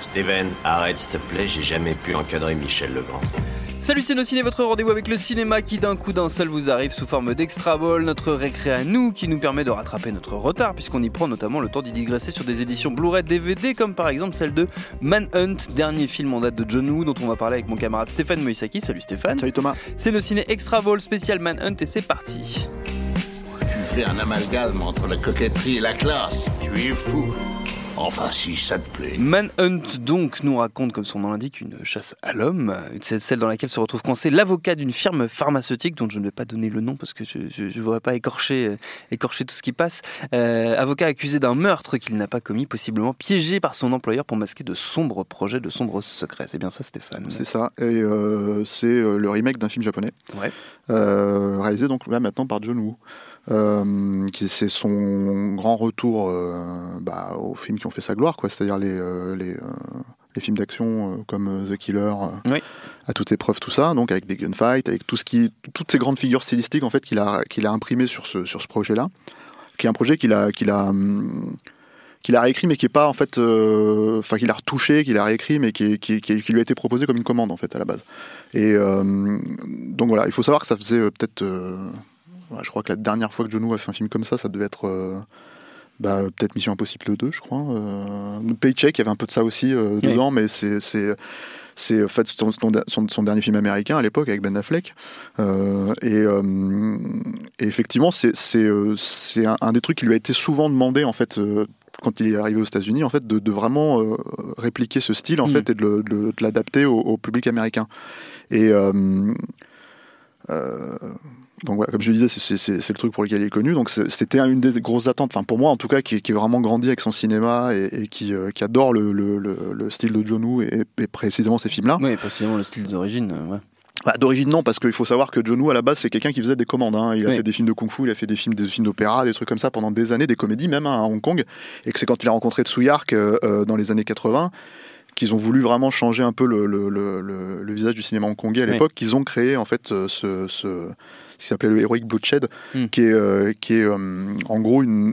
Steven, arrête s'il te plaît, j'ai jamais pu encadrer Michel Legrand. Salut c'est nos ciné, votre rendez-vous avec le cinéma qui d'un coup d'un seul vous arrive sous forme d'extra ball, notre récré à nous qui nous permet de rattraper notre retard puisqu'on y prend notamment le temps d'y digresser sur des éditions Blu-ray DVD comme par exemple celle de Manhunt, dernier film en date de John Woo dont on va parler avec mon camarade Stéphane Moïsaki. Salut Stéphane. Salut Thomas. C'est nos ciné extra ball spécial Manhunt et c'est parti. Tu fais un amalgame entre la coquetterie et la classe. Tu es fou. Enfin, si ça te plaît. Manhunt donc nous raconte, comme son nom l'indique, une chasse à l'homme, c'est celle dans laquelle se retrouve coincé l'avocat d'une firme pharmaceutique dont je ne vais pas donner le nom parce que je ne voudrais pas écorcher, euh, écorcher tout ce qui passe. Euh, avocat accusé d'un meurtre qu'il n'a pas commis, possiblement piégé par son employeur pour masquer de sombres projets, de sombres secrets. C'est bien ça, Stéphane C'est ça, et euh, c'est le remake d'un film japonais, Ouais. euh, réalisé donc là maintenant par John Woo. Euh, c'est son grand retour euh, bah, aux films qui ont fait sa gloire, quoi. C'est-à-dire les, euh, les, les films d'action comme The Killer, Oui. à toute épreuve, tout ça, donc avec des gunfights, avec tout ce qui, toutes ces grandes figures stylistiques en fait qu'il a, qu'il a imprimé sur ce, sur ce projet-là, qui est un projet qu'il a, qu'il a, hum, qu'il a réécrit mais qui est pas en fait, euh, enfin qu'il a retouché, qu'il a réécrit mais qui, est- qui, est- qui, est- qui lui a été proposé comme une commande en fait à la base. Et euh, donc voilà, il faut savoir que ça faisait euh, peut-être, ouais, je crois que la dernière fois que John Woo a fait un film comme ça, ça devait être euh, bah, peut-être Mission Impossible 2, je crois. Euh, Paycheck, il y avait un peu de ça aussi euh, Oui. dedans, mais c'est c'est c'est en fait son, son- son- son dernier film américain à l'époque avec Ben Affleck. Et, et effectivement, c'est un, un des trucs qui lui a été souvent demandé en fait. quand il est arrivé aux États-Unis, en fait, de, de vraiment euh, répliquer ce style, en Mm. fait, et de, l'adapter au, au public américain. Et euh, donc voilà, comme je le disais, c'est- le truc pour lequel il est connu. Donc c'était une des grosses attentes, enfin pour moi en tout cas, qui, qui est vraiment grandi avec son cinéma et, et qui, euh, qui adore le, le- le- le style de John Woo et, et précisément ces films-là. Oui, précisément le style d'origine. euh, ouais. Bah, D'origine non, parce qu'il faut savoir que John Woo à la base c'est quelqu'un qui faisait des commandes. hein. Il a Oui. fait des films de kung-fu, il a fait des films, des films d'opéra, des trucs comme ça pendant des années, des comédies même hein, à Hong Kong. Et que c'est quand il a rencontré Tsuyark euh, euh, dans les années 80 qu'ils ont voulu vraiment changer un peu le, le- le- visage du cinéma hongkongais à Oui. l'époque, qu'ils ont créé en fait euh, ce, ce, qui s'appelait le Heroic Bloodshed, Mm. qui est, euh, qui est euh, en gros une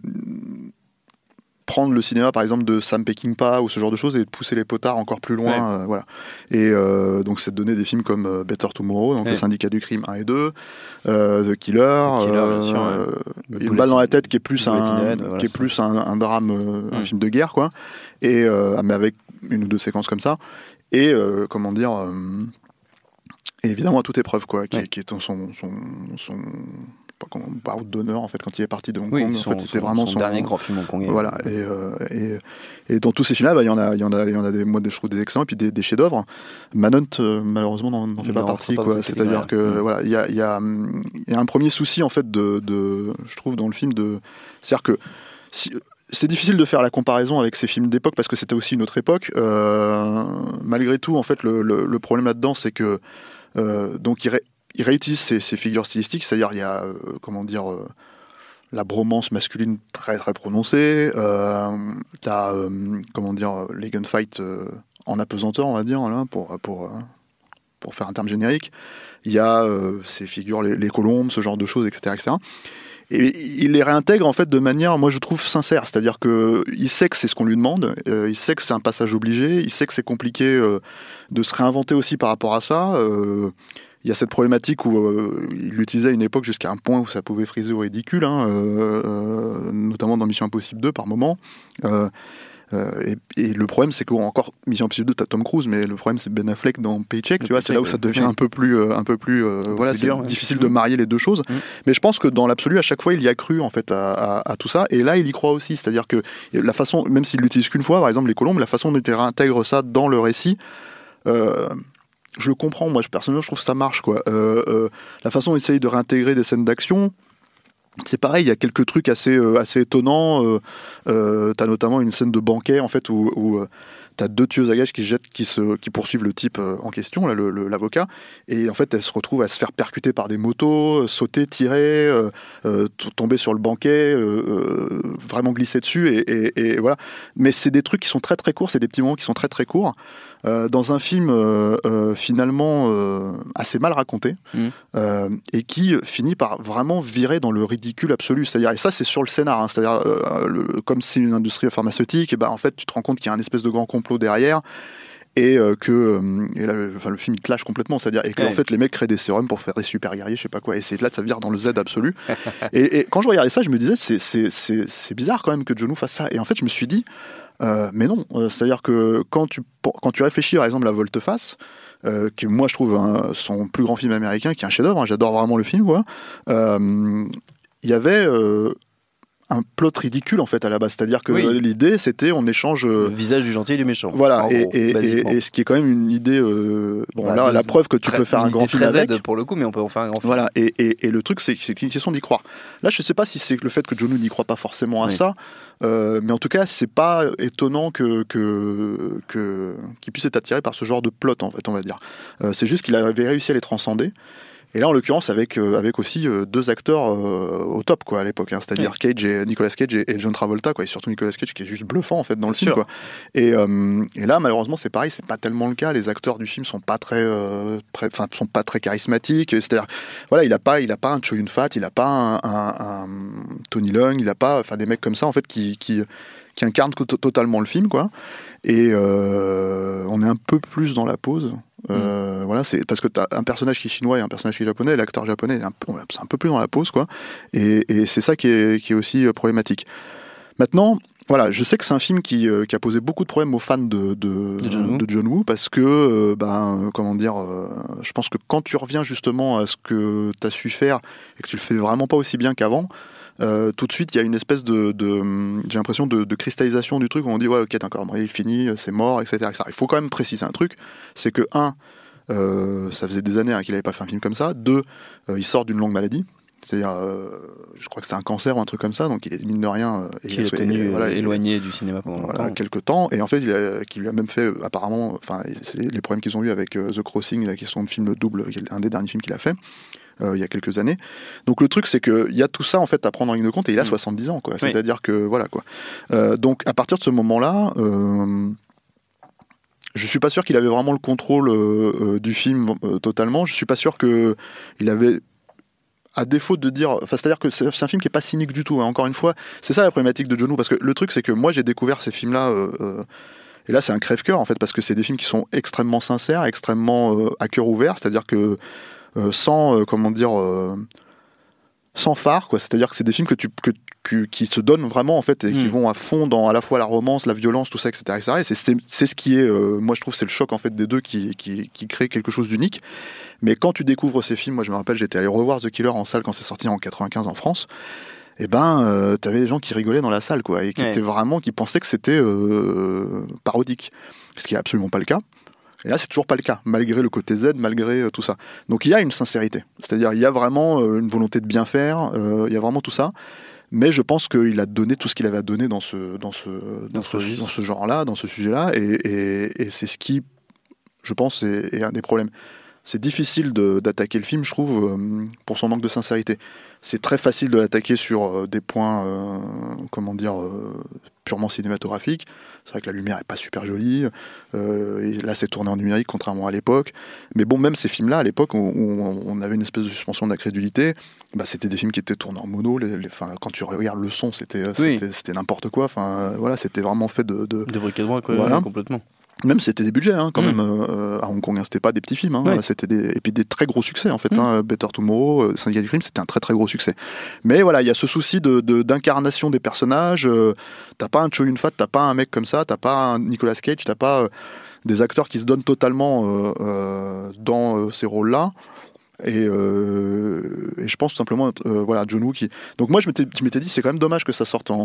prendre le cinéma par exemple de Sam Peckinpah ou ce genre de choses et de pousser les potards encore plus loin Ouais. euh, voilà et euh, donc c'est de donner des films comme euh, Better Tomorrow donc Ouais. le syndicat du crime 1 et 2 euh, The Killer, The Killer, bien sûr, ouais. Le une balle dans la tête qui est plus un Bulletin Head, voilà, qui est ça. plus un, un drame un Mm. film de guerre quoi et mais avec une ou deux séquences comme ça et euh, comment dire euh, et évidemment à toute épreuve quoi qui, Ouais. qui est son son, son baroud d'honneur en fait quand il est parti de Hong Oui, Kong son, en fait c'était vraiment son son, dernier grand film hongkongais. voilà et, euh, et, et dans tous ces films là il y en a il y en a il y en a des moi des je trouve des excellents et puis des, des chefs d'œuvre Manhunt euh, malheureusement n'en fait pas partie pas quoi cette c'est à dire catégorie-là. que voilà il y a il y a y a un premier souci en fait de, de je trouve dans le film de c'est à dire que si, c'est difficile de faire la comparaison avec ces films d'époque parce que c'était aussi une autre époque. Euh, malgré tout, en fait, le, problème là-dedans, c'est que euh, donc il, ré- il réutilise ces, figures stylistiques, c'est-à-dire il y a euh, comment dire la bromance masculine très très prononcée. T'as comment dire les gunfights en apesanteur, on va dire pour pour pour faire un terme générique. Il y a ces figures, les, colombes, ce genre de choses, etc. Et il les réintègre en fait de manière, moi je trouve sincère, c'est-à-dire que il sait que c'est ce qu'on lui demande, euh, il sait que c'est un passage obligé, il sait que c'est compliqué euh, de se réinventer aussi par rapport à ça. Euh, il y a cette problématique où il l'utilisait à une époque jusqu'à un point où ça pouvait friser au ridicule, hein, notamment dans Mission Impossible 2 par moment. Euh, et, et le problème, c'est qu'encore Mission Impossible 2, t'as Tom Cruise, mais le problème, c'est Ben Affleck dans Paycheck. Le Tu vois, c'est là où ça devient un peu plus, euh, un peu plus, euh, voilà, c'est difficile Mm. de marier les deux choses. Mm. Mais je pense que dans l'absolu, à chaque fois, il y a cru en fait à, à- à tout ça. Et là, il y croit aussi, c'est-à-dire que la façon, même s'il l'utilise qu'une fois, par exemple les colombes, la façon dont il réintègre ça dans le récit. je le comprends, moi, personnellement, je trouve que ça marche, quoi. Euh, euh, la façon de réintégrer des scènes d'action, c'est pareil, il y a quelques trucs assez, euh, assez étonnants. Euh, euh, T'as notamment une scène de banquet, en fait, où, t'as deux tueuses à gages qui, jettent, qui, se, qui poursuivent le type en question, l'avocat, et en fait, elles se retrouvent à se faire percuter par des motos, sauter, tirer, tomber sur le banquet, vraiment glisser dessus, et- et voilà. Mais c'est des trucs qui sont très très courts, c'est des petits moments qui sont très très courts. Euh, dans un film euh, euh, finalement assez mal raconté euh, et qui finit par vraiment virer dans le ridicule absolu. C'est-à-dire, et ça c'est sur le scénar, hein, c'est-à-dire le- comme c'est une industrie pharmaceutique, et ben en fait tu te rends compte qu'il y a un espèce de grand complot derrière et euh, que euh, et là, le, enfin, le film il clash complètement, c'est-à-dire et que Ouais. en fait les mecs créent des sérums pour faire des super guerriers, je sais pas quoi, et c'est là ça vire dans le Z absolu. et, et quand je regardais ça, je me disais c'est c'est c'est c'est bizarre quand même que John Woo fasse ça. Et en fait je me suis dit euh, mais non, c'est-à-dire que quand tu, quand tu réfléchis par exemple à Volte-Face, euh, qui moi je trouve un- son plus grand film américain, qui est un chef-d'œuvre, hein, j'adore vraiment le film, quoi. Il y avait un plot ridicule en fait à la base, c'est-à-dire que Oui. l'idée c'était on échange. euh, Le visage du gentil et du méchant. voilà, et, gros, et- et- basiquement. et ce qui est quand même une idée. euh, bon, Bah, là, la preuve que tu Très- peux faire un une grand film très avec. Pour le coup, mais on peut en faire un grand film. Voilà, et, et- et le truc, c'est que c'est qu'ils s'y sont d'y croire. Là, je sais pas si c'est le fait que John Woo n'y croit pas forcément à Oui. ça, euh, mais en tout cas, c'est pas étonnant que que que- qu'il puisse être attiré par ce genre de plot, en fait, on va dire. Euh, c'est juste qu'il avait réussi à les transcender. Et là, en l'occurrence, avec, euh, avec aussi euh, deux acteurs euh, au top, quoi, à l'époque. hein. C'est-à-dire Cage et Nicolas Cage et, et John Travolta, quoi. Et surtout Nicolas Cage qui est juste bluffant, en fait, dans le film, quoi. Et, et là, malheureusement, c'est pareil, c'est pas tellement le cas. Les acteurs du film sont pas très, très- sont pas très charismatiques. C'est-à-dire, voilà, il a pas, il a pas un Cho Yun Fat, il a pas un, un- un Tony Leung, il a pas, enfin, des mecs comme ça, en fait, qui, qui, qui totalement le film, quoi. Et euh, on est un peu plus dans la pause. Euh, Voilà, c'est parce que tu as un personnage qui est chinois et un personnage qui est japonais, l'acteur japonais est un peu, c'est un peu plus dans la pause, quoi. Et, et c'est ça qui est, qui est aussi euh, problématique. Maintenant, voilà, je sais que c'est un film qui, euh, qui a posé beaucoup de problèmes aux fans de, de, De John Woo. de John Woo parce que, ben, comment dire, je pense que quand tu reviens justement à ce que tu as su faire et que tu le fais vraiment pas aussi bien qu'avant, euh, tout de suite il y a une espèce de, de j'ai l'impression de, de cristallisation du truc où on dit ouais ok d'accord il est fini c'est mort etc, etc. il faut quand même préciser un truc c'est que un euh, ça faisait des années hein, qu'il n'avait pas fait un film comme ça deux euh, il sort d'une longue maladie c'est-à-dire euh, je crois que c'est un cancer ou un truc comme ça donc il est mine de rien euh, Qui il est tenu voilà, euh, il- éloigné du cinéma pendant voilà, longtemps. quelques temps et en fait il a, qui lui a même fait euh, apparemment enfin les problèmes qu'ils ont eu avec euh, The Crossing la question de film double qui un des derniers films qu'il a fait euh, il y a quelques années donc le truc c'est que il y a tout ça en fait à prendre en ligne de compte et il a Mm. 70 ans quoi Oui. c'est à dire que voilà quoi Euh, donc à partir de ce moment là euh, je suis pas sûr qu'il avait vraiment le contrôle euh, euh, du film euh, totalement. Je suis pas sûr que il avait à défaut de dire, enfin, c'est-à-dire que c'est un film qui est pas cynique du tout. hein. Encore une fois, c'est ça la problématique de John Woo, parce que le truc, c'est que moi, j'ai découvert ces films-là, euh, euh, et là, c'est un crève-cœur en fait, parce que c'est des films qui sont extrêmement sincères, extrêmement euh, à cœur ouvert, c'est-à-dire que euh, sans, euh, comment dire, euh, sans phare, quoi. C'est-à-dire que c'est des films que tu, que, que- qui se donnent vraiment en fait et qui Mm. vont à fond dans à la fois la romance, la violence, tout ça, etc., etc. Et c'est- ce qui est, euh, moi, je trouve, c'est le choc en fait des deux qui, qui, qui crée quelque chose d'unique. Mais quand tu découvres ces films, moi, je me rappelle, j'étais allé revoir The Killer en salle quand c'est sorti en 95 en France. Et ben, euh, t'avais des gens qui rigolaient dans la salle, quoi, et qui Ouais. étaient vraiment, qui pensaient que c'était euh, parodique, ce qui est absolument pas le cas. Et là, c'est toujours pas le cas, malgré le côté Z, malgré euh, tout ça. Donc il y a une sincérité, c'est-à-dire il y a vraiment euh, une volonté de bien faire, euh, il y a vraiment tout ça. Mais je pense qu'il a donné tout ce qu'il avait à donner dans ce, dans ce, dans ce genre-là, dans ce sujet-là, et, et- et c'est ce qui, je pense, est, est un des problèmes. C'est difficile d'attaquer le film, je trouve, euh, pour son manque de sincérité. C'est très facile de l'attaquer sur euh, des points, euh, comment dire, euh, purement cinématographiques. C'est vrai que la lumière est pas super jolie. euh, et là, c'est tourné en numérique, contrairement à l'époque. Mais bon, même ces films-là, à l'époque, où, on avait une espèce de suspension d'incrédulité, bah, c'était des films qui étaient tournés en mono. Les, quand tu regardes le son, c'était Oui. n'importe quoi. Enfin, voilà, c'était vraiment fait de, de- De briquet droit, quoi, Voilà. complètement. Même c'était des budgets hein, quand Mm. même euh, à Hong Kong. hein. C'était pas des petits films. Hein, Ouais. C'était des et puis des très gros succès en fait. Mm. hein. Better Tomorrow, euh, Syndicat du crime, c'était un très très gros succès. Mais voilà, il y a ce souci de de- d'incarnation des personnages. euh, t'as pas un Cho Yun Fat, t'as pas un mec comme ça, t'as pas un Nicolas Cage, t'as pas euh, des acteurs qui se donnent totalement euh, euh, dans ces rôles-là. Et, euh, et je pense tout simplement, euh, voilà, John Woo qui. Donc moi, je m'étais, je m'étais dit, c'est quand même dommage que ça sorte en,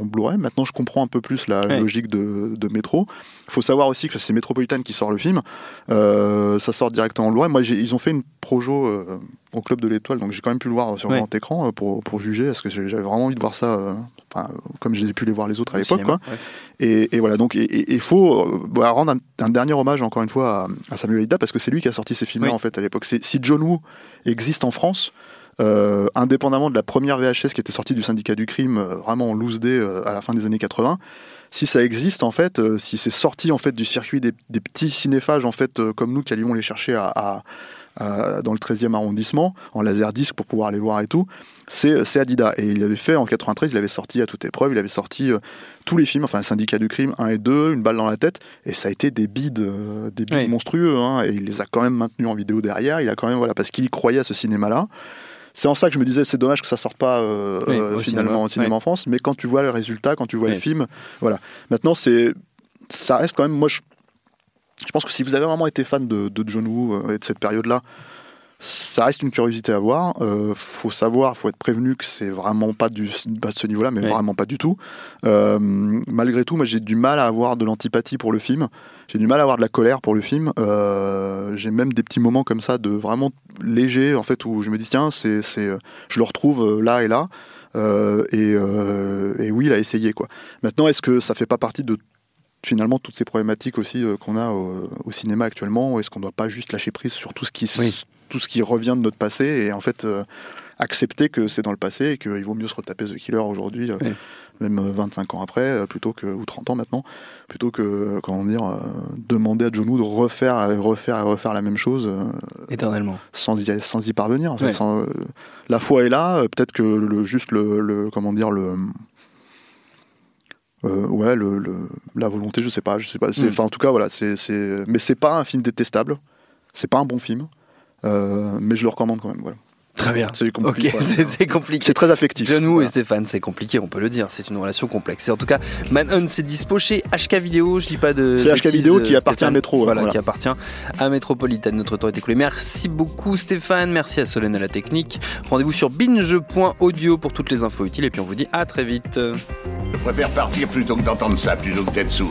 en Blu-ray. Maintenant, je comprends un peu plus la Ouais. logique de, de Metro. Il faut savoir aussi que c'est Metropolitan qui sort le film. Euh, ça sort directement en Blu-ray. Moi, ils ont fait une projo euh, au Club de l'Étoile, donc j'ai quand même pu le voir sur Ouais. grand écran euh, pour, pour juger, parce que j'avais vraiment envie de voir ça. euh, Enfin, comme j'ai pu les voir les autres à l'époque, ouais. Et, et voilà, donc il faut euh, bah, rendre un, un dernier hommage encore une fois à, à Samuel Ida parce que c'est lui qui a sorti ces films-là Oui. en fait à l'époque. Si John Woo existe en France, euh, indépendamment de la première VHS qui était sortie du syndicat du crime, euh, vraiment en loose day euh, à la fin des années 80, si ça existe en fait, si c'est sorti en fait du circuit des, des petits cinéphages en fait comme nous qui allions les chercher à, à- à- dans le 13e arrondissement en laserdisc pour pouvoir les voir et tout, c'est c'est Adidas. Et il avait fait en 93, il avait sorti à toute épreuve, il avait sorti euh, tous les films, enfin Syndicat du crime 1 et 2, Une balle dans la tête, et ça a été des bides, euh, des bides Oui. monstrueux, hein, et il les a quand même maintenus en vidéo derrière, il a quand même, voilà, parce qu'il y croyait à ce cinéma-là. C'est en ça que je me disais, c'est dommage que ça sorte pas euh, Oui, euh, au finalement cinéma, au cinéma oui. en France, mais quand tu vois le résultat, quand tu vois le film, voilà. Maintenant, c'est, ça reste quand même, moi, je, je pense que si vous avez vraiment été fan de, de John Woo euh, et de cette période-là, ça reste une curiosité à voir. Euh, faut savoir, faut être prévenu que c'est vraiment pas, du, pas de ce niveau-là, mais Ouais. vraiment pas du tout. Euh, malgré tout, moi j'ai du mal à avoir de l'antipathie pour le film. J'ai du mal à avoir de la colère pour le film. Euh, j'ai même des petits moments comme ça de vraiment léger, en fait, où je me dis tiens, c'est, c'est, je le retrouve là et là. Et, et oui, il a essayé quoi. Maintenant, est-ce que ça fait pas partie de finalement toutes ces problématiques aussi euh, qu'on a au, au cinéma actuellement Est-ce qu'on ne doit pas juste lâcher prise sur tout ce qui, Oui. tout ce qui revient de notre passé et en fait euh, accepter que c'est dans le passé et qu'il vaut mieux se retaper The Killer aujourd'hui, euh, même euh, 25 ans après, euh, plutôt que ou 30 ans maintenant, plutôt que euh, comment dire euh, demander à John Woo de refaire, et refaire et refaire la même chose euh, Éternellement. sans y, sans y parvenir. en fait, Ouais. sans, euh, la foi est là, euh, peut-être que le, juste le, le- comment dire le euh, ouais le, le- la volonté, je sais pas, je sais pas. Mm. Enfin en tout cas voilà, c'est mais c'est pas un film détestable, c'est pas un bon film, euh, mais je le recommande quand même. Voilà. Très bien. C'est compliqué. c'est c'est compliqué. C'est très affectif. John Woo Voilà. et Stéphane, c'est compliqué, on peut le dire. C'est une relation complexe. Et en tout cas, Manhunt, c'est dispo chez HK Vidéo. Je dis pas de. C'est HK Vidéo qui euh, appartient à ouais, Voilà, voilà. qui appartient à Métropolitain. Notre temps est écoulé. Merci beaucoup, Stéphane. Merci à Solène à la technique. Rendez-vous sur binge.audio pour toutes les infos utiles. Et puis on vous dit à très vite. Je préfère partir plutôt que d'entendre ça, plutôt que d'être sourd.